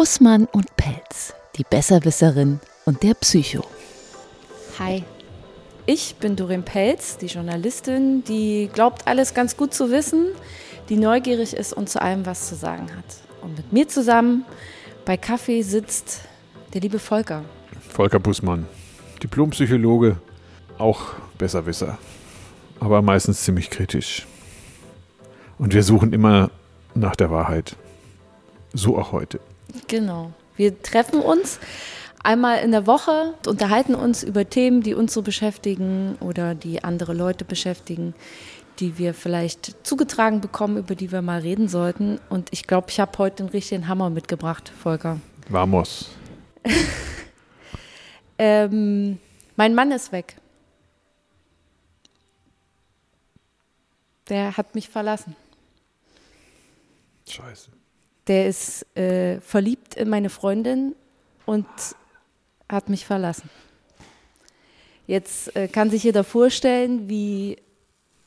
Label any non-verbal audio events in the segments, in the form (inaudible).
Bussmann und Pelz, die Besserwisserin und der Psycho. Hi, ich bin Doreen Pelz, die Journalistin, die glaubt, alles ganz gut zu wissen, die neugierig ist und zu allem was zu sagen hat. Und mit mir zusammen bei Kaffee sitzt der liebe Volker. Volker Bussmann, Diplompsychologe, auch Besserwisser, aber meistens ziemlich kritisch. Und wir suchen immer nach der Wahrheit. So auch heute. Genau. Wir treffen uns einmal in der Woche, unterhalten uns über Themen, die uns so beschäftigen oder die andere Leute beschäftigen, die wir vielleicht zugetragen bekommen, über die wir mal reden sollten. Und ich glaube, ich habe heute den richtigen Hammer mitgebracht, Volker. Vamos. (laughs) ähm, mein Mann ist weg. Der hat mich verlassen. Scheiße. Der ist äh, verliebt in meine Freundin und hat mich verlassen. Jetzt äh, kann sich jeder vorstellen, wie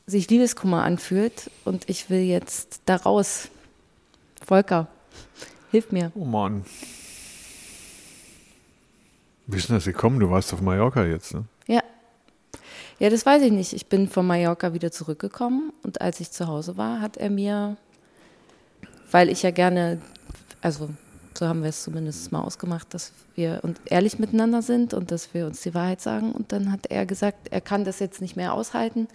sich Liebeskummer anfühlt und ich will jetzt da raus. Volker, hilf mir. Oh Mann. Wie ist denn das gekommen? Du warst auf Mallorca jetzt, ne? Ja. Ja, das weiß ich nicht. Ich bin von Mallorca wieder zurückgekommen und als ich zu Hause war, hat er mir, weil ich ja gerne, also so haben wir es zumindest mal ausgemacht, dass wir ehrlich miteinander sind und dass wir uns die Wahrheit sagen. Und dann hat er gesagt, er kann das jetzt nicht mehr aushalten.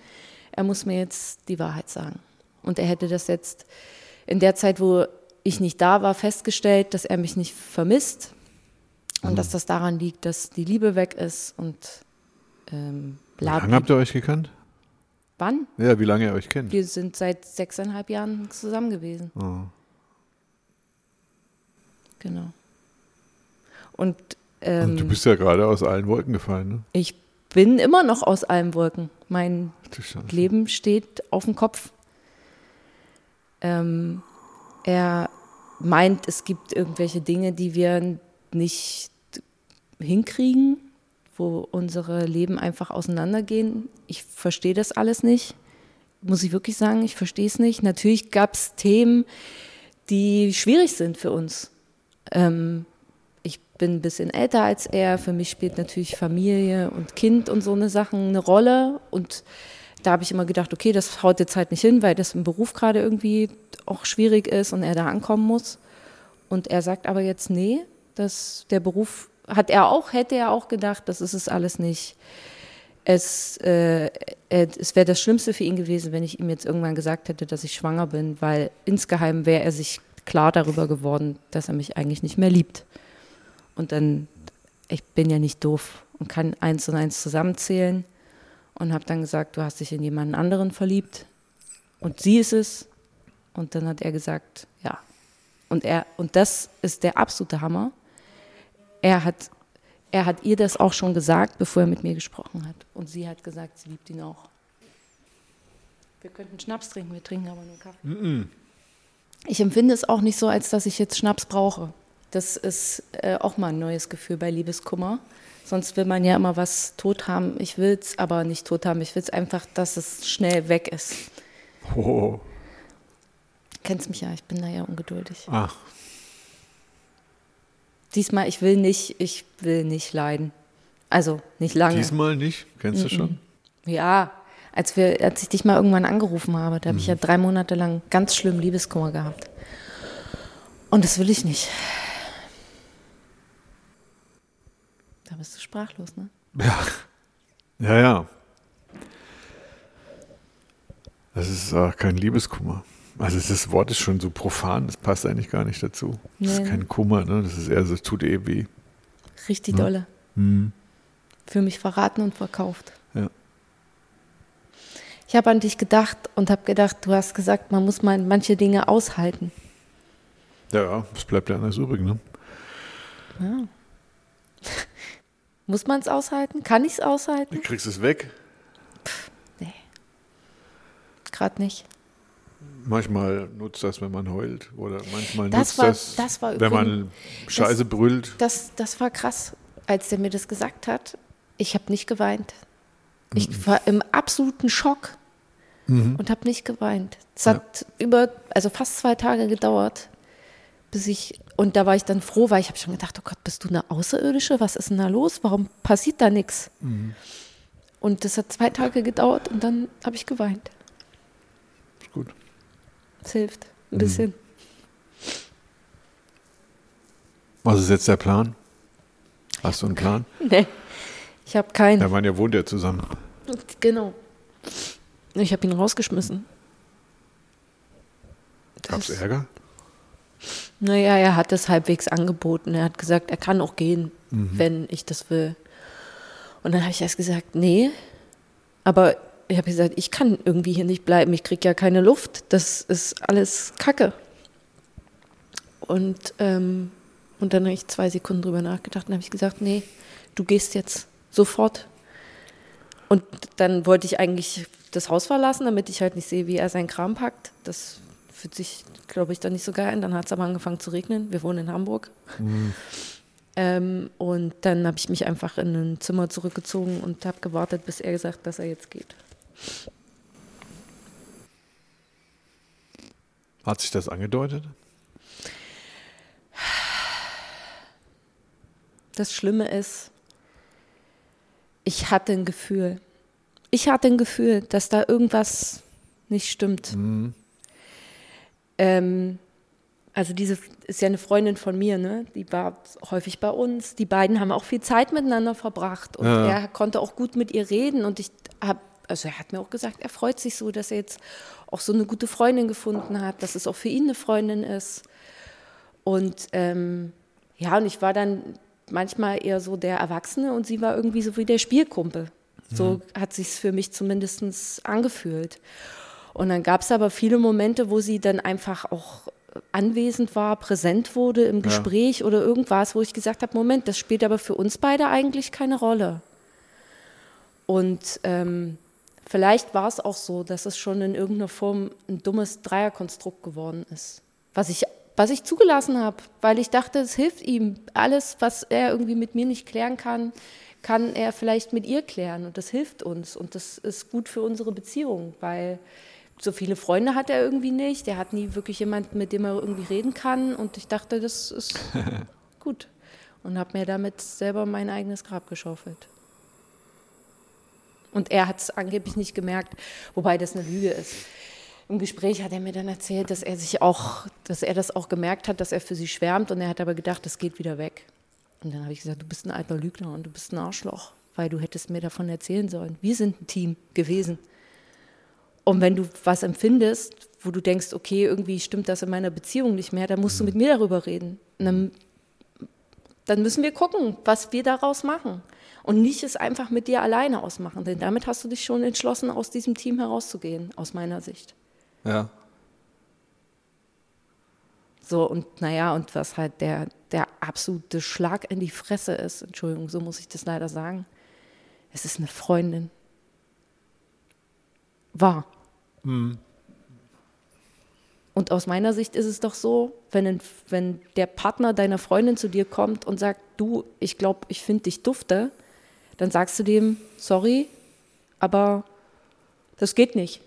Er muss mir jetzt die Wahrheit sagen. Und er hätte das jetzt in der Zeit, wo ich nicht da war, festgestellt, dass er mich nicht vermisst und mhm. dass das daran liegt, dass die Liebe weg ist und ähm. Wie lange habt ihr euch gekannt? Wann? Ja, wie lange ihr euch kennt? Wir sind seit sechseinhalb Jahren zusammen gewesen. Oh. Genau. Und, ähm, Und, du bist ja gerade aus allen Wolken gefallen, ne? Ich bin immer noch aus allen Wolken. Mein Leben steht auf dem Kopf. Ähm, er meint, es gibt irgendwelche Dinge, die wir nicht hinkriegen, wo unsere Leben einfach auseinandergehen. Ich verstehe das alles nicht, muss ich wirklich sagen, ich verstehe es nicht. Natürlich gab es Themen, die schwierig sind für uns. Ähm, ich bin ein bisschen älter als er. Für mich spielt natürlich Familie und Kind und so eine Sachen eine Rolle. Und da habe ich immer gedacht, okay, das haut jetzt halt nicht hin, weil das im Beruf gerade irgendwie auch schwierig ist und er da ankommen muss. Und er sagt aber jetzt, nee, dass der Beruf hat er auch, hätte er auch gedacht, das ist es alles nicht. Es, äh, es wäre das Schlimmste für ihn gewesen, wenn ich ihm jetzt irgendwann gesagt hätte, dass ich schwanger bin, weil insgeheim wäre er sich klar darüber geworden, dass er mich eigentlich nicht mehr liebt. Und dann, ich bin ja nicht doof und kann eins und eins zusammenzählen und habe dann gesagt, du hast dich in jemanden anderen verliebt und sie ist es. Und dann hat er gesagt, ja. Und er, und das ist der absolute Hammer. Er hat, er hat ihr das auch schon gesagt, bevor er mit mir gesprochen hat. Und sie hat gesagt, sie liebt ihn auch. Wir könnten Schnaps trinken, wir trinken aber nur Kaffee. Mm -mm ich empfinde es auch nicht so, als dass ich jetzt Schnaps brauche. Das ist äh, auch mal ein neues Gefühl bei Liebeskummer. Sonst will man ja immer was tot haben. Ich will es aber nicht tot haben. Ich will es einfach, dass es schnell weg ist. Oh. Kennst mich ja, ich bin da ja ungeduldig. Ach. Diesmal, ich will nicht, ich will nicht leiden. Also nicht lange. Diesmal nicht? Kennst mm -mm. du schon? Ja, als, wir, als ich dich mal irgendwann angerufen habe, da habe ich ja mhm. drei Monate lang ganz schlimm Liebeskummer gehabt. Und das will ich nicht. Da bist du sprachlos, ne? Ja. Ja, ja. Das ist auch kein Liebeskummer. Also das Wort ist schon so profan, das passt eigentlich gar nicht dazu. Das nee. ist kein Kummer, ne? Das ist eher so, tut eh weh. Richtig ja? dolle. Mhm. Für mich verraten und verkauft. Ich habe an dich gedacht und habe gedacht, du hast gesagt, man muss mal manche Dinge aushalten. Ja, es bleibt ja anders übrig, ne? Ja. (laughs) muss man es aushalten? Kann ich es aushalten? Du kriegst es weg? Pff, nee. Gerade nicht. Manchmal nutzt das, wenn man heult. Oder manchmal das nutzt war, das, das war wenn man Scheiße das, brüllt. Das, das war krass, als der mir das gesagt hat. Ich habe nicht geweint. Ich war im absoluten Schock mhm. und habe nicht geweint. Es hat ja. über, also fast zwei Tage gedauert, bis ich, und da war ich dann froh, weil ich habe schon gedacht, oh Gott, bist du eine Außerirdische? Was ist denn da los? Warum passiert da nichts? Und das hat zwei Tage gedauert und dann habe ich geweint. Ist gut. Es hilft ein bisschen. Was ist jetzt der Plan? Hast du einen Plan? (laughs) Nee, ich habe keinen. Ja, man ja wohnt ja zusammen. Genau. Ich habe ihn rausgeschmissen. Gab es Ärger? Naja, er hat es halbwegs angeboten. Er hat gesagt, er kann auch gehen, wenn ich das will. Und dann habe ich erst gesagt, nee. Aber ich habe gesagt, ich kann irgendwie hier nicht bleiben. Ich kriege ja keine Luft. Das ist alles Kacke. Und, ähm, und dann habe ich zwei Sekunden drüber nachgedacht und habe ich gesagt, nee, du gehst jetzt sofort. Und dann wollte ich eigentlich das Haus verlassen, damit ich halt nicht sehe, wie er seinen Kram packt. Das fühlt sich, glaube ich, dann nicht so geil an. Dann hat es aber angefangen zu regnen. Wir wohnen in Hamburg. Ähm, und dann habe ich mich einfach in ein Zimmer zurückgezogen und habe gewartet, bis er gesagt hat, dass er jetzt geht. Hat sich das angedeutet? Das Schlimme ist, ich hatte ein Gefühl. Ich hatte ein Gefühl, dass da irgendwas nicht stimmt. Ähm, also diese ist ja eine Freundin von mir, ne? Die war häufig bei uns. Die beiden haben auch viel Zeit miteinander verbracht und Ja. er konnte auch gut mit ihr reden und ich habe, also er hat mir auch gesagt, er freut sich so, dass er jetzt auch so eine gute Freundin gefunden hat, dass es auch für ihn eine Freundin ist. Und ähm, ja, und ich war dann manchmal eher so der Erwachsene und sie war irgendwie so wie der Spielkumpel. So hat sich's für mich zumindest angefühlt. Und dann gab es aber viele Momente, wo sie dann einfach auch anwesend war, präsent wurde im Gespräch oder irgendwas, wo ich gesagt habe, Moment, das spielt aber für uns beide eigentlich keine Rolle. Und ähm, vielleicht war es auch so, dass es schon in irgendeiner Form ein dummes Dreierkonstrukt geworden ist. Was ich, was ich zugelassen habe, weil ich dachte, es hilft ihm. Alles, was er irgendwie mit mir nicht klären kann, kann er vielleicht mit ihr klären. Und das hilft uns. Und das ist gut für unsere Beziehung, weil so viele Freunde hat er irgendwie nicht. Er hat nie wirklich jemanden, mit dem er irgendwie reden kann. Und ich dachte, das ist (laughs) gut. Und habe mir damit selber mein eigenes Grab geschaufelt. Und er hat es angeblich nicht gemerkt, wobei das eine Lüge ist. Im Gespräch hat er mir dann erzählt, dass er sich auch, dass er das auch gemerkt hat, dass er für sie schwärmt und er hat aber gedacht, das geht wieder weg. Und dann habe ich gesagt, du bist ein alter Lügner und du bist ein Arschloch, weil du hättest mir davon erzählen sollen. Wir sind ein Team gewesen. Und wenn du was empfindest, wo du denkst, okay, irgendwie stimmt das in meiner Beziehung nicht mehr, dann musst du mit mir darüber reden. Und dann, dann müssen wir gucken, was wir daraus machen. Und nicht es einfach mit dir alleine ausmachen, denn damit hast du dich schon entschlossen, aus diesem Team herauszugehen, aus meiner Sicht. Ja. So, und naja, und was halt der, der absolute Schlag in die Fresse ist, Entschuldigung, so muss ich das leider sagen, es ist eine Freundin. War. Und aus meiner Sicht ist es doch so, wenn, ein, wenn der Partner deiner Freundin zu dir kommt und sagt, du, ich glaube, ich finde dich dufte, dann sagst du dem, sorry, aber das geht nicht.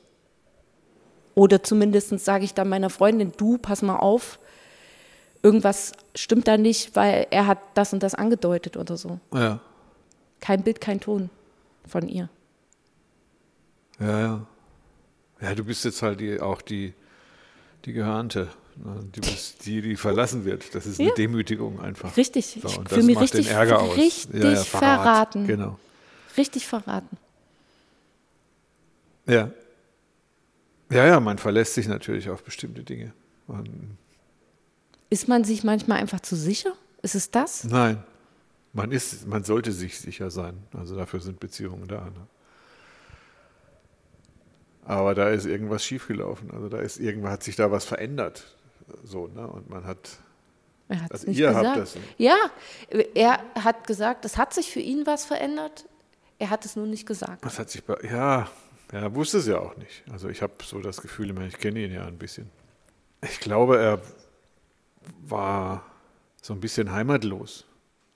Oder zumindest sage ich dann meiner Freundin, du, pass mal auf, irgendwas stimmt da nicht, weil er hat das und das angedeutet oder so. Ja. Kein Bild, kein Ton von ihr. Ja, ja. Ja, du bist jetzt halt die, auch die, die Gehörnte. ne? Du bist die, die verlassen wird. Das ist eine Ja. Demütigung einfach. Richtig, So, ich und fühle das mich macht richtig, den Ärger aus. richtig Ja, ja, Verrat. verraten. Genau. Richtig verraten. Ja. Ja, ja, man verlässt sich natürlich auf bestimmte Dinge. Man, Ist man sich manchmal einfach zu sicher? Ist es das? nein, man ist, man sollte sich sicher sein. Also dafür sind Beziehungen da. Ne? Aber da ist irgendwas schiefgelaufen. Also da ist irgendwann hat sich da was verändert. So, ne? Und man hat, Er hat es Also nicht ihr gesagt. habt das- Ja, er hat gesagt, es hat sich für ihn was verändert. Er hat es nur nicht gesagt. was hat sich bei, ja, er wusste es ja auch nicht. Also ich habe so das Gefühl, ich kenne ihn ja ein bisschen. Ich glaube, er war so ein bisschen heimatlos.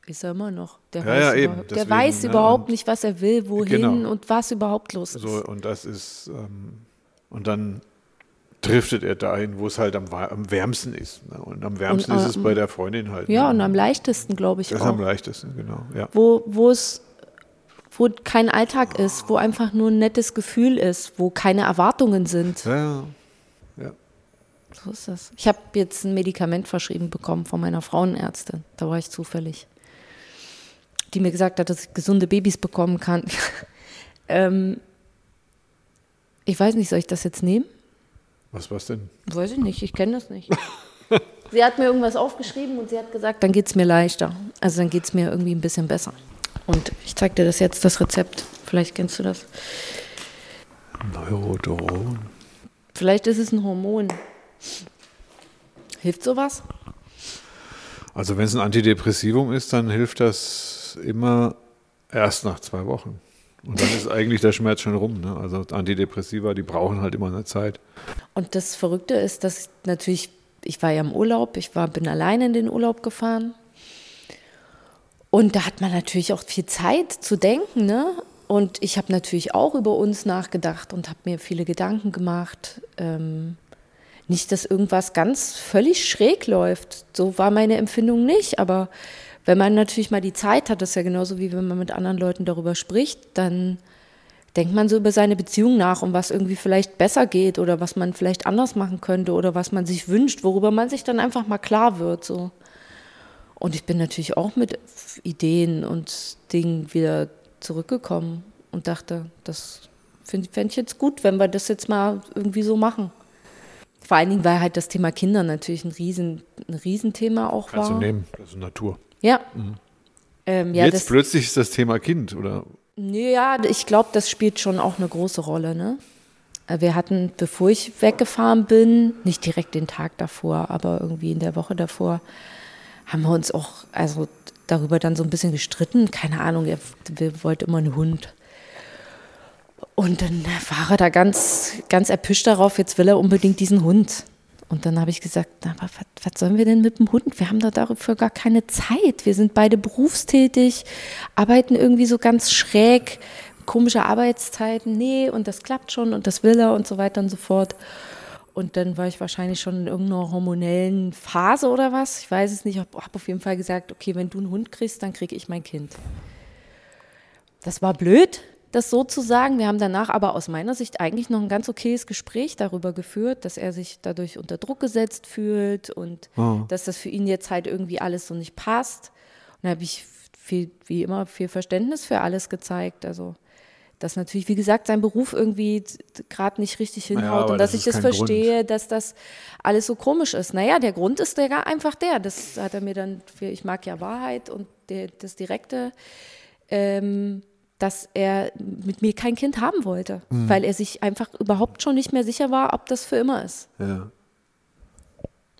Ist er immer noch. Der Ja, weiß, ja, eben. der Deswegen, weiß ne, überhaupt nicht, was er will, wohin Genau. und was überhaupt los ist. So, und das ist, ähm, und dann driftet er dahin, wo es halt am, am wärmsten ist. Ne? Und am wärmsten Und, ist es ähm, bei der Freundin halt. Ja, ne? und am leichtesten, glaube ich Das ist auch. am leichtesten, genau. Ja. wo, wo es wo kein Alltag ist, wo einfach nur ein nettes Gefühl ist, wo keine Erwartungen sind. Ja. So ist das. Ich habe jetzt ein Medikament verschrieben bekommen von meiner Frauenärztin. Da war ich zufällig. Die mir gesagt hat, dass ich gesunde Babys bekommen kann. (laughs) ähm, ich weiß nicht, soll ich das jetzt nehmen? Was war's denn? Weiß ich nicht, ich kenne das nicht. (laughs) sie hat mir irgendwas aufgeschrieben und sie hat gesagt, dann geht es mir leichter. Also dann geht es mir irgendwie ein bisschen besser. Und ich zeige dir das jetzt, das Rezept. Vielleicht kennst du das. Neurodron. Vielleicht ist es ein Hormon. Hilft sowas? Also wenn es ein Antidepressivum ist, dann hilft das immer erst nach zwei Wochen. Und dann ist eigentlich der Schmerz schon rum. Ne? Also Antidepressiva, die brauchen halt immer eine Zeit. Und das Verrückte ist, dass ich natürlich, ich war ja im Urlaub, ich war, bin alleine in den Urlaub gefahren. Und da hat man natürlich auch viel Zeit zu denken, ne? Und ich habe natürlich auch über uns nachgedacht und habe mir viele Gedanken gemacht. Ähm, nicht, dass irgendwas ganz völlig schräg läuft. So war meine Empfindung nicht. Aber wenn man natürlich mal die Zeit hat, das ist ja genauso wie wenn man mit anderen Leuten darüber spricht, dann denkt man so über seine Beziehung nach und was irgendwie vielleicht besser geht oder was man vielleicht anders machen könnte oder was man sich wünscht, worüber man sich dann einfach mal klar wird. So. Und ich bin natürlich auch mit Ideen und Dingen wieder zurückgekommen und dachte, das fände fänd ich jetzt gut, wenn wir das jetzt mal irgendwie so machen. Vor allen Dingen, weil halt das Thema Kinder natürlich ein, Riesen, ein Riesenthema auch Kannst war. du nehmen, also Natur. Ja. Ähm, ja, Jetzt das, plötzlich ist das Thema Kind, oder? ja, ich glaube, das spielt schon auch eine große Rolle. Ne? Äh, Wir hatten, bevor ich weggefahren bin, nicht direkt den Tag davor, aber irgendwie in der Woche davor, haben wir uns auch also darüber dann so ein bisschen gestritten. Keine Ahnung, er wir wollte immer einen Hund. Und dann war er da ganz, ganz erpischt darauf, jetzt will er unbedingt diesen Hund. Und dann habe ich gesagt, na, aber was, was sollen wir denn mit dem Hund? Wir haben da dafür gar keine Zeit. Wir sind beide berufstätig, arbeiten irgendwie so ganz schräg, komische Arbeitszeiten. Nee, und das klappt schon und das will er und so weiter und so fort. Und dann war ich wahrscheinlich schon in irgendeiner hormonellen Phase oder was. Ich weiß es nicht. Ich habe hab auf jeden Fall gesagt, okay, wenn du einen Hund kriegst, dann kriege ich mein Kind. Das war blöd, das so zu sagen. Wir haben danach aber aus meiner Sicht eigentlich noch ein ganz okayes Gespräch darüber geführt, dass er sich dadurch unter Druck gesetzt fühlt und Oh. dass das für ihn jetzt halt irgendwie alles so nicht passt. Und da habe ich viel, wie immer viel Verständnis für alles gezeigt. Also dass natürlich, wie gesagt, sein Beruf irgendwie gerade nicht richtig hinhaut aber und dass das ich das verstehe, dass das alles so komisch ist. Naja, der Grund ist der einfach der. Das hat er mir dann, für, ich mag ja Wahrheit und der, das Direkte, ähm, dass er mit mir kein Kind haben wollte, Mhm. weil er sich einfach überhaupt schon nicht mehr sicher war, ob das für immer ist. Ja.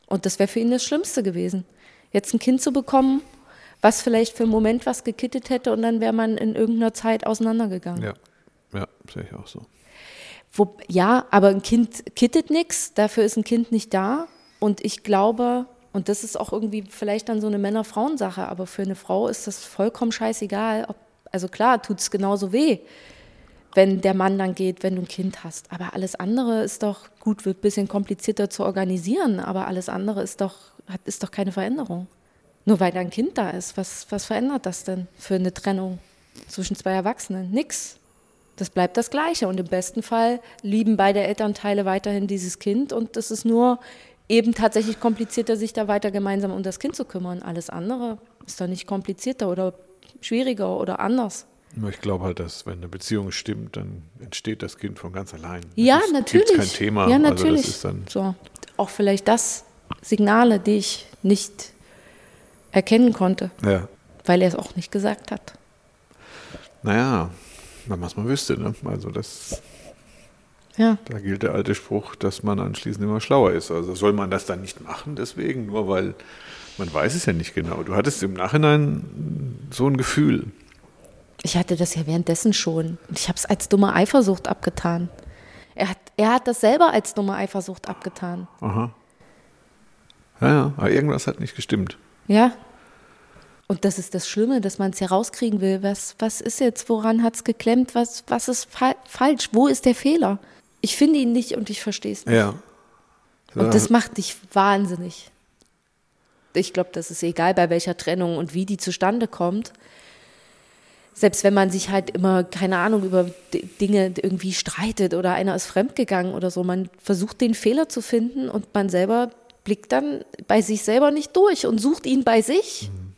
Und das wäre für ihn das Schlimmste gewesen. Jetzt ein Kind zu bekommen, was vielleicht für einen Moment was gekittet hätte und dann wäre man in irgendeiner Zeit auseinandergegangen. Ja, ja sehe ich auch so. Wo, ja, aber ein Kind kittet nichts, dafür ist ein Kind nicht da. Und ich glaube, und das ist auch irgendwie vielleicht dann so eine Männer-Frauen-Sache, aber für eine Frau ist das vollkommen scheißegal. Ob, also klar, tut es genauso weh, wenn der Mann dann geht, wenn du ein Kind hast. Aber alles andere ist doch gut, wird ein bisschen komplizierter zu organisieren, aber alles andere ist doch, hat, ist doch keine Veränderung. Nur weil da ein Kind da ist, was, was verändert das denn für eine Trennung zwischen zwei Erwachsenen? Nix. Das bleibt das Gleiche. Und im besten Fall lieben beide Elternteile weiterhin dieses Kind. Und es ist nur eben tatsächlich komplizierter, sich da weiter gemeinsam um das Kind zu kümmern. Alles andere ist doch nicht komplizierter oder schwieriger oder anders. Ich glaube halt, dass wenn eine Beziehung stimmt, dann entsteht das Kind von ganz allein. Ja, Es natürlich. Gibt's kein Thema. Ja, Also natürlich. das ist dann, so. Auch vielleicht das Signale, die ich nicht erkennen konnte, ja. weil er es auch nicht gesagt hat. Naja, wenn man es mal wüsste. Ne? Also das, Ja. da gilt der alte Spruch, dass man anschließend immer schlauer ist. Also soll man das dann nicht machen deswegen, nur weil man weiß es ja nicht genau. Du hattest im Nachhinein so ein Gefühl. Ich hatte das ja währenddessen schon. Und ich habe es als dumme Eifersucht abgetan. Er hat, er hat das selber als dumme Eifersucht abgetan. Aha. Ja, ja, aber irgendwas hat nicht gestimmt. Ja. Und das ist das Schlimme, dass man es herauskriegen will. Was, was ist jetzt, woran hat es geklemmt? Was, was ist fa falsch? Wo ist der Fehler? Ich finde ihn nicht und ich verstehe es nicht. Ja, Und das macht dich wahnsinnig. Ich glaube, das ist egal, bei welcher Trennung und wie die zustande kommt. Selbst wenn man sich halt immer, keine Ahnung, über Dinge irgendwie streitet oder einer ist fremdgegangen oder so, man versucht den Fehler zu finden und man selber blickt dann bei sich selber nicht durch und sucht ihn bei sich. Mhm.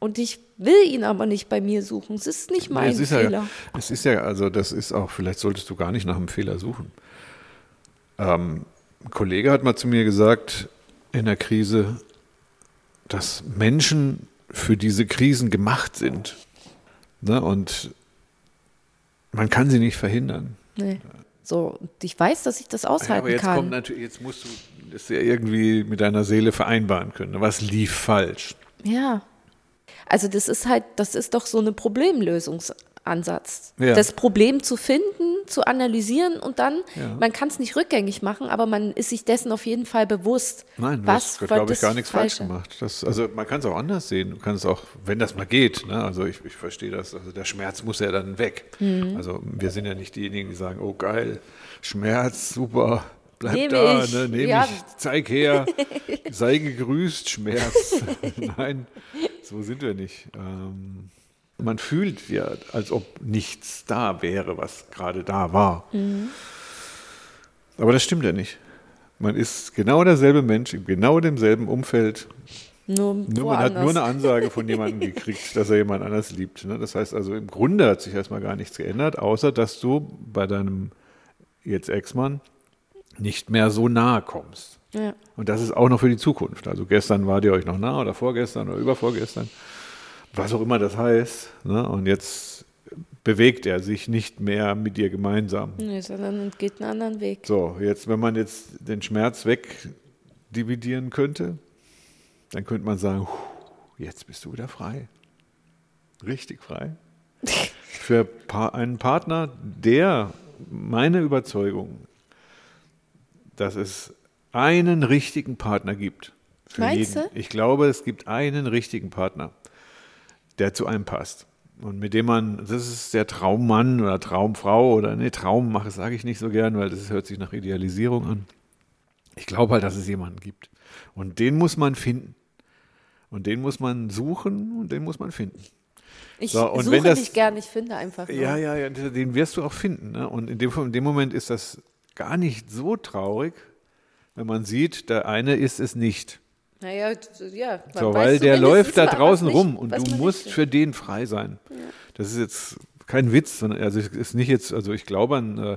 Und ich will ihn aber nicht bei mir suchen. Es ist nicht mein nee, es Fehler. Ja, es ist ja, also das ist auch, vielleicht solltest du gar nicht nach einem Fehler suchen. Ähm, ein Kollege hat mal zu mir gesagt, in der Krise, dass Menschen für diese Krisen gemacht sind. Ne? Und man kann sie nicht verhindern. Nee. So, ich weiß, dass ich das aushalten ja, aber jetzt kann. Kommt natürlich, jetzt musst du das ja irgendwie mit deiner Seele vereinbaren können. Was lief falsch? Ja. Also das ist halt, das ist doch so eine Problemlösungs Ansatz. Ja. Das Problem zu finden, zu analysieren und dann, ja. man kann es nicht rückgängig machen, aber man ist sich dessen auf jeden Fall bewusst. Nein, was du hast, glaube ich, gar nichts falsch gemacht. Das, also man kann es auch anders sehen. Du kannst auch, wenn das mal geht, ne? also ich, ich verstehe das, also der Schmerz muss ja dann weg. Mhm. Also wir sind ja nicht diejenigen, die sagen, oh geil, Schmerz, super, bleib Nehm da, ich. ne? nehme ja. ich, zeig her, (laughs) sei gegrüßt, Schmerz. (laughs) Nein, so sind wir nicht. Ähm, man fühlt ja, als ob nichts da wäre, was gerade da war. Mhm. Aber das stimmt ja nicht. Man ist genau derselbe Mensch, in genau demselben Umfeld. Nur, nur man hat nur eine Ansage von (laughs) jemandem gekriegt, dass er jemand anders liebt. Ne? Das heißt also, im Grunde hat sich erstmal gar nichts geändert, außer dass du bei deinem jetzt Ex-Mann nicht mehr so nahe kommst. Ja. Und das ist auch noch für die Zukunft. Also gestern war ihr euch noch nah oder vorgestern oder übervorgestern was auch immer das heißt. Ne? Und jetzt bewegt er sich nicht mehr mit dir gemeinsam. Nee, sondern geht einen anderen Weg. So, jetzt, wenn man jetzt den Schmerz wegdividieren könnte, dann könnte man sagen, jetzt bist du wieder frei. Richtig frei. (laughs) Für einen Partner, der meine Überzeugung, dass es einen richtigen Partner gibt. Meinst jeden. du? Ich glaube, es gibt einen richtigen Partner der zu einem passt. Und mit dem man, das ist der Traummann oder Traumfrau oder ne, Traummache sage ich nicht so gern, weil das hört sich nach Idealisierung an. Ich glaube halt, dass es jemanden gibt. Und den muss man finden. Und den muss man suchen und den muss man finden. Ich so, und suche wenn das, dich gern, ich finde einfach. Nur. Ja, ja, ja, den wirst du auch finden. Ne? Und in dem, in dem Moment ist das gar nicht so traurig, wenn man sieht, der eine ist es nicht. Naja, ja. So, weil der läuft da draußen nicht, rum und du musst für den frei sein. Ja. Das ist jetzt kein Witz, sondern also es ist nicht jetzt, also ich glaube an, äh,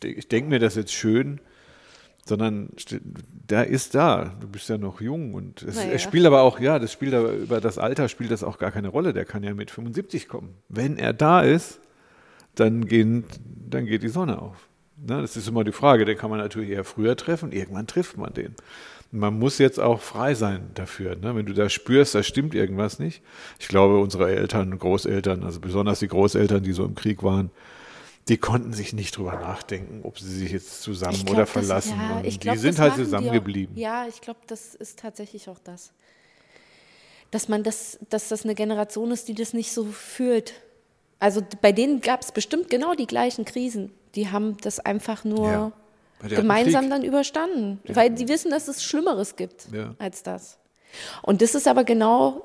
ich, denke mir das jetzt schön, sondern der ist da. Du bist ja noch jung und es, naja. spielt aber auch, ja, das spielt aber über das Alter spielt das auch gar keine Rolle. Der kann ja mit 75 kommen. Wenn er da ist, dann, gehen, dann geht die Sonne auf. Ne, das ist immer die Frage, den kann man natürlich eher früher treffen, irgendwann trifft man den man muss jetzt auch frei sein dafür. Ne? Wenn du da spürst, da stimmt irgendwas nicht. Ich glaube, unsere Eltern, Großeltern, also besonders die Großeltern, die so im Krieg waren, die konnten sich nicht drüber nachdenken, ob sie sich jetzt zusammen glaub, oder verlassen. Das, ja, glaub, die sind halt zusammengeblieben. Ja, ich glaube, das ist tatsächlich auch das. Dass man das, dass das eine Generation ist, die das nicht so fühlt. Also bei denen gab es bestimmt genau die gleichen Krisen. Die haben das einfach nur ja gemeinsam dann überstanden, ja. weil die wissen, dass es Schlimmeres gibt ja. als das. Und das ist aber genau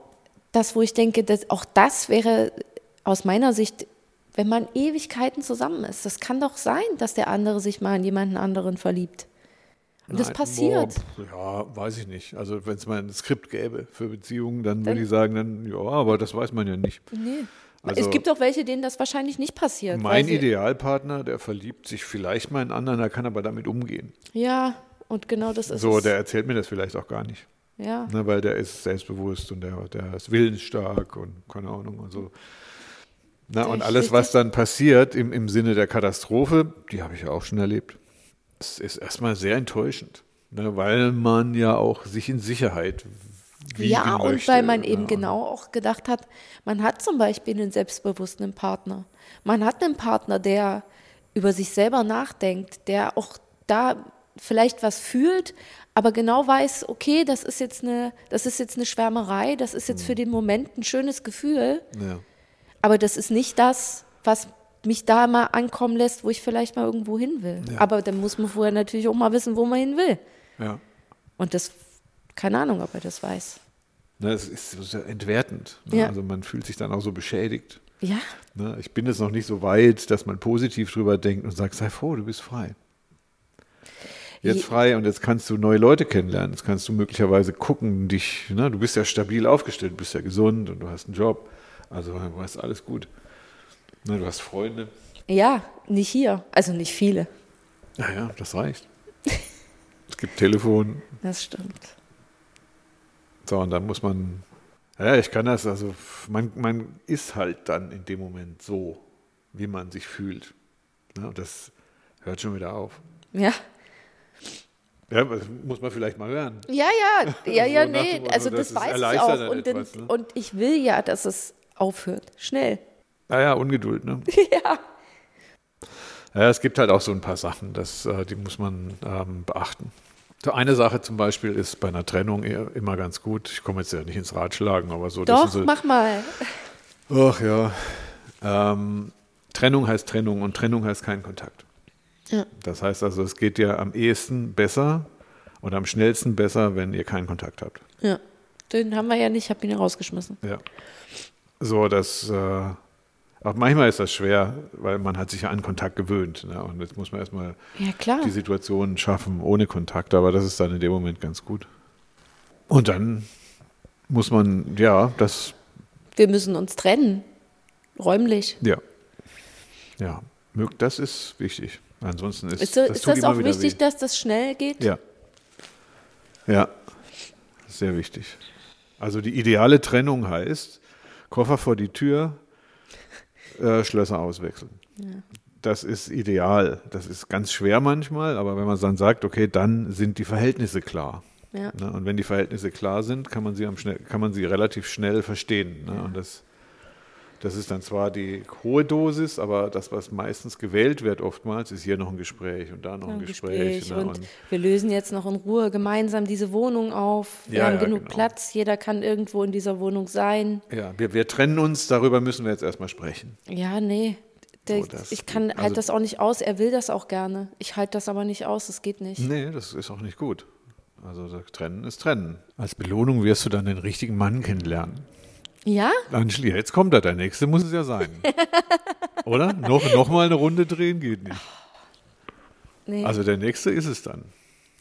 das, wo ich denke, dass auch das wäre aus meiner Sicht, wenn man Ewigkeiten zusammen ist. Das kann doch sein, dass der andere sich mal in jemanden anderen verliebt. Und Nein, das passiert. Boah, ja, weiß ich nicht. Also wenn es mal ein Skript gäbe für Beziehungen, dann, dann würde ich sagen, dann ja, aber das weiß man ja nicht. Nee. Also es gibt auch welche, denen das wahrscheinlich nicht passiert. Mein Idealpartner, der verliebt sich vielleicht mal in einen anderen, der kann aber damit umgehen. Ja, und genau das ist so. es. der erzählt mir das vielleicht auch gar nicht. Ja. Ne, weil der ist selbstbewusst und der, der ist willensstark und keine Ahnung und so. Na, und alles, was dann passiert im, im Sinne der Katastrophe, die habe ich ja auch schon erlebt. Das ist erstmal sehr enttäuschend, ne, weil man ja auch sich in Sicherheit ja, und weil man eben ja. genau auch gedacht hat, man hat zum Beispiel einen selbstbewussten Partner. Man hat einen Partner, der über sich selber nachdenkt, der auch da vielleicht was fühlt, aber genau weiß, okay, das ist jetzt eine, das ist jetzt eine Schwärmerei, das ist jetzt mhm. für den Moment ein schönes Gefühl. Ja. Aber das ist nicht das, was mich da mal ankommen lässt, wo ich vielleicht mal irgendwo hin will. Ja. Aber dann muss man vorher natürlich auch mal wissen, wo man hin will. Ja. Und das, keine Ahnung, ob er das weiß. Ne, es ist so entwertend. Ne? Ja. Also man fühlt sich dann auch so beschädigt. Ja, Ne? Ich bin jetzt noch nicht so weit, dass man positiv drüber denkt und sagt, sei froh, du bist frei. Jetzt Je- frei und jetzt kannst du neue Leute kennenlernen. Jetzt kannst du möglicherweise gucken, dich, ne? du bist ja stabil aufgestellt, du bist ja gesund und du hast einen Job. Also du hast alles gut. Ne? Du hast Freunde. ja, nicht hier. Also nicht viele. Ja, ja, das reicht. es gibt Telefon. Das stimmt. So, und dann muss man, ja, ich kann das, also man, man ist halt dann in dem Moment so, wie man sich fühlt. Ne? Und das hört schon wieder auf. Ja. Ja, das muss man vielleicht mal hören. Ja, ja, (laughs) ja, ja, So nee, also das das, weiß ich auch. Und, etwas, ne? und ich will ja, dass es aufhört. Schnell. Naja, Ungeduld, ne? (laughs) Ja. Ja, es gibt halt auch so ein paar Sachen, das, äh, die muss man ähm, beachten. Eine Sache zum Beispiel ist bei einer Trennung eher- immer ganz gut. Ich komme jetzt ja nicht ins Ratschlagen, aber so. das Doch, so, mach mal. Ach ja. Ähm, Trennung heißt Trennung und Trennung heißt kein Kontakt. Ja. Das heißt also, es geht dir am ehesten besser und am schnellsten besser, wenn ihr keinen Kontakt habt. Ja. Den haben wir ja nicht, ich habe ihn ja rausgeschmissen. Ja. So, dass äh, auch manchmal ist das schwer, weil man hat sich ja an Kontakt gewöhnt. Ne? Und jetzt muss man erstmal Ja, die Situation schaffen ohne Kontakt, aber das ist dann in dem Moment ganz gut. Und dann muss man, ja, das, Wir müssen uns trennen. Räumlich. ja, ja, das ist wichtig. Ansonsten ist, Ist, das, das ist das auch wichtig, weh. dass das schnell geht? Ja. Ja, sehr wichtig. Also die ideale Trennung heißt, Koffer vor die Tür, äh, Schlösser auswechseln. Das ist ideal. Das ist ganz schwer manchmal, aber wenn man dann sagt, okay, dann sind die Verhältnisse klar. Ja. Ne? Und wenn die Verhältnisse klar sind, kann man sie, am schnell, kann man sie relativ schnell verstehen. Ne? Und das, das ist dann zwar die hohe Dosis, aber das, was meistens gewählt wird oftmals, ist hier noch ein Gespräch und da noch ein Ein Gespräch. Gespräch. ne? Und wir lösen jetzt noch in Ruhe gemeinsam diese Wohnung auf. Wir Ja, haben ja, genug genau. Platz. Jeder kann irgendwo in dieser Wohnung sein. Ja, wir, wir trennen uns, darüber müssen wir jetzt erstmal sprechen. Ja, nee. Der, So, das ich kann halt also- das auch nicht aus. Er will das auch gerne. Ich halte das aber nicht aus. Das geht nicht. Nee, das ist auch nicht gut. Also das Trennen ist Trennen. Als Belohnung wirst du dann den richtigen Mann kennenlernen. Ja? Angeli, jetzt kommt er, der nächste muss es ja sein. (laughs) Oder? Noch, noch mal eine Runde drehen geht nicht. Nee. Also der nächste ist es dann.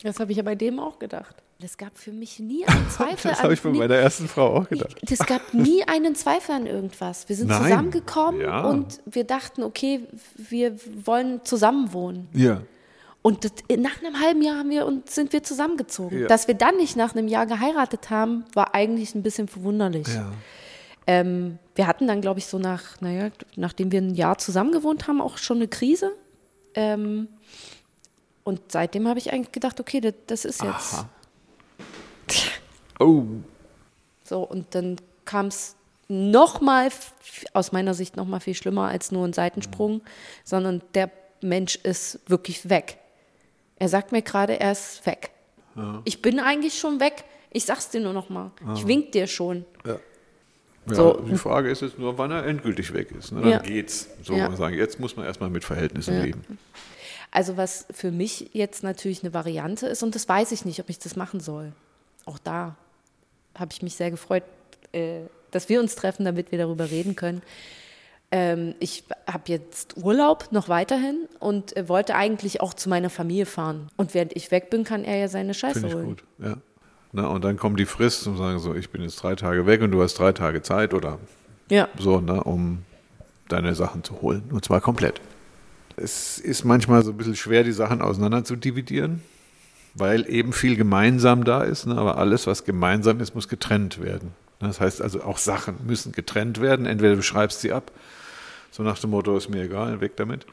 das habe ich ja bei dem auch gedacht. Es gab für mich nie (laughs) einen Zweifel Das an habe ich bei nie- meiner ersten Frau auch gedacht. Es gab nie einen Zweifel an irgendwas. Wir sind Nein. zusammengekommen Ja. und wir dachten, okay, wir wollen zusammenwohnen. Ja. Und das, nach einem halben Jahr haben wir uns, sind wir zusammengezogen. Ja. Dass wir dann nicht nach einem Jahr geheiratet haben, war eigentlich ein bisschen verwunderlich. ja. Ähm, wir hatten dann, glaube ich, so nach, naja, nachdem wir ein Jahr zusammengewohnt haben, auch schon eine Krise. Ähm, und seitdem habe ich eigentlich gedacht, okay, das, das ist jetzt Aha. (laughs) Oh. so. Und dann kam es nochmal, aus meiner Sicht nochmal viel schlimmer als nur ein Seitensprung, sondern der Mensch ist wirklich weg. Er sagt mir gerade, er ist weg. Ich bin eigentlich schon weg. Ich sag's dir nur noch mal. Ich wink dir schon. Ja, So. die Frage ist jetzt nur, wann er endgültig weg ist. Ne? Dann Ja. geht's. So Ja. sagen. Jetzt muss man erstmal mit Verhältnissen Ja. leben. Also was für mich jetzt natürlich eine Variante ist, und das weiß ich nicht, ob ich das machen soll. Auch da habe ich mich sehr gefreut, äh, dass wir uns treffen, damit wir darüber reden können. Ähm, ich habe jetzt Urlaub noch weiterhin und äh, wollte eigentlich auch zu meiner Familie fahren. Und während ich weg bin, kann er ja seine Scheiße Finde ich holen. gut. Ja. Na, und dann kommt die Frist und sagen so, ich bin jetzt drei Tage weg und du hast drei Tage Zeit oder Ja, so, ne, um deine Sachen zu holen. Und zwar komplett. Es ist manchmal so ein bisschen schwer, die Sachen auseinander zu dividieren, weil eben viel gemeinsam da ist, ne, aber alles, was gemeinsam ist, muss getrennt werden. Das heißt also, auch Sachen müssen getrennt werden. Entweder du schreibst sie ab, so nach dem Motto, ist mir egal, weg damit.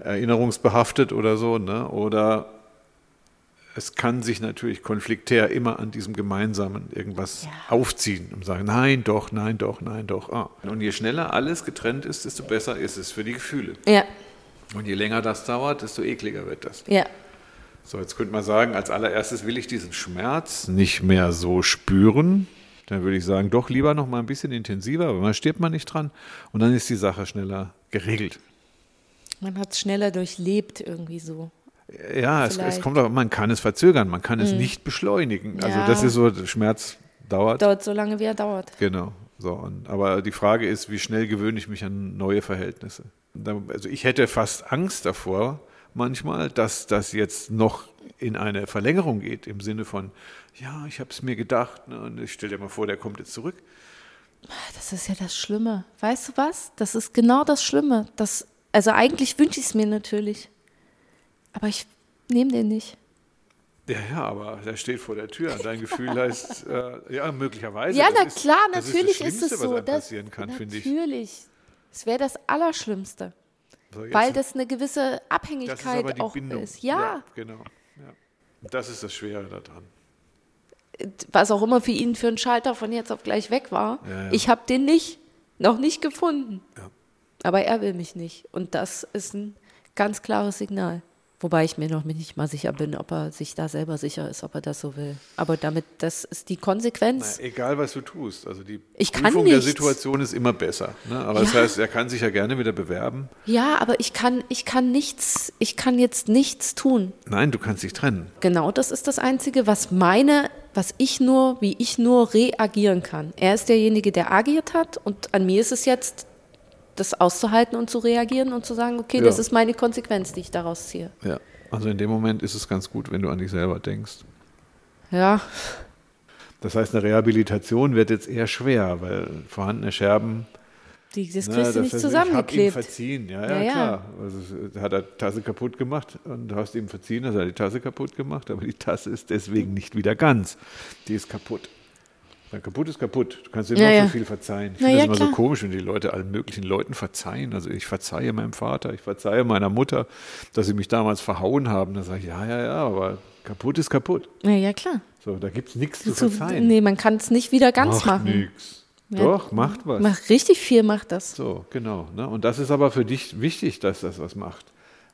Erinnerungsbehaftet oder so, ne? oder es kann sich natürlich konfliktär immer an diesem Gemeinsamen irgendwas aufziehen und sagen, nein, doch, nein, doch, nein, doch. Ah. Und je schneller alles getrennt ist, desto besser ist es für die Gefühle. ja, Und je länger das dauert, desto ekliger wird das. ja. So, jetzt könnte man sagen, als allererstes will ich diesen Schmerz nicht mehr so spüren. Dann würde ich sagen, doch lieber noch mal ein bisschen intensiver, aber man stirbt man nicht dran und dann ist die Sache schneller geregelt. Man hat es schneller durchlebt irgendwie so. Ja, es, es kommt auch, man kann es verzögern, man kann es nicht beschleunigen. Also Ja. das ist so, Schmerz dauert. Dauert so lange, wie er dauert. Genau. So, und, aber die Frage ist, wie schnell gewöhne ich mich an neue Verhältnisse? Also ich hätte fast Angst davor, manchmal, dass das jetzt noch in eine Verlängerung geht, im Sinne von, ja, ich habe es mir gedacht, ne, und ich stell dir mal vor, der kommt jetzt zurück. Das ist ja das Schlimme. Weißt du was? Das ist genau das Schlimme. Das, also eigentlich wünsche ich es mir natürlich. Aber ich nehme den nicht. Ja, ja, aber der steht vor der Tür. Dein (laughs) Gefühl heißt, äh, ja, möglicherweise. Ja, na ist- klar, natürlich ist, das ist, es so. Was Das, passieren kann, finde ich. natürlich. Es wäre das Allerschlimmste. So, Weil das eine gewisse ist Abhängigkeit die auch Bindung. ist. Ja, genau. Ja. Das ist das Schwere daran. was auch immer für ihn für ein Schalter von jetzt auf gleich weg war. Ja, ja. Ich habe den nicht, noch nicht gefunden. Ja. Aber er will mich nicht. Und das ist ein ganz klares Signal. Wobei ich mir noch nicht mal sicher bin, ob er sich da selber sicher ist, ob er das so will. Aber damit, das ist die Konsequenz. Na, egal, was du tust. Also die Ich kann Prüfung der. Situation ist immer besser. Ne? Aber das Ja. heißt, er kann sich ja gerne wieder bewerben. Ja, aber ich kann, ich kann nichts, ich kann jetzt nichts tun. Nein, du kannst dich trennen. Genau, das ist das Einzige, was meine, was ich nur, wie ich nur reagieren kann. Er ist derjenige, der agiert hat und an mir ist es jetzt, das auszuhalten und zu reagieren und zu sagen, okay, Ja. das ist meine Konsequenz, die ich daraus ziehe. Ja. Also in dem Moment ist es ganz gut, wenn du an dich selber denkst. Ja, Das heißt, eine Rehabilitation wird jetzt eher schwer, weil vorhandene Scherben. die, das ne, kriegst du nicht heißt, Ich habe ihm zusammengeklebt. verziehen. Ja, ja, Ja, ja. klar. Also, hat er Tasse kaputt gemacht und du hast ihm verziehen, dass er die Tasse kaputt gemacht, aber die Tasse ist deswegen nicht wieder ganz. Die ist kaputt. Dann kaputt ist kaputt. Du kannst dir Ja, noch ja. so viel verzeihen. Ich finde ja, das immer so klar. komisch, wenn die Leute allen möglichen Leuten verzeihen. Also ich verzeihe meinem Vater, ich verzeihe meiner Mutter, dass sie mich damals verhauen haben. Dann sage ich, ja, ja, ja, aber kaputt ist kaputt. Ja, ja, klar. So, da gibt es nichts zu So, verzeihen. nee, man kann es nicht wieder ganz macht machen. nix. Ja. Doch, macht was. Macht richtig viel macht das. So, genau. Ne? Und das ist aber für dich wichtig, dass das was macht.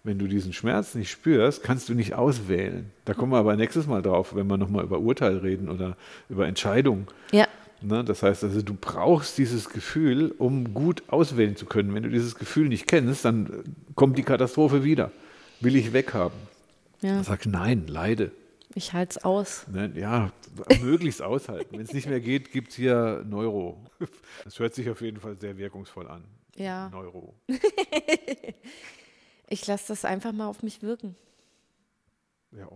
Wenn du diesen Schmerz nicht spürst, kannst du nicht auswählen. Da kommen wir aber nächstes Mal drauf, wenn wir nochmal über Urteil reden oder über Entscheidungen. Ja, Ne? Das heißt also, du brauchst dieses Gefühl, um gut auswählen zu können. Wenn du dieses Gefühl nicht kennst, dann kommt die Katastrophe wieder. Will ich weghaben. ja. Dann sagst nein, leide. Ich halte es aus. Ne? Ja, möglichst aushalten. Wenn es nicht mehr geht, gibt es hier Neuro. Das hört sich auf jeden Fall sehr wirkungsvoll an. Ja. Neuro. (laughs) Ich lasse das einfach mal auf mich wirken. Ja.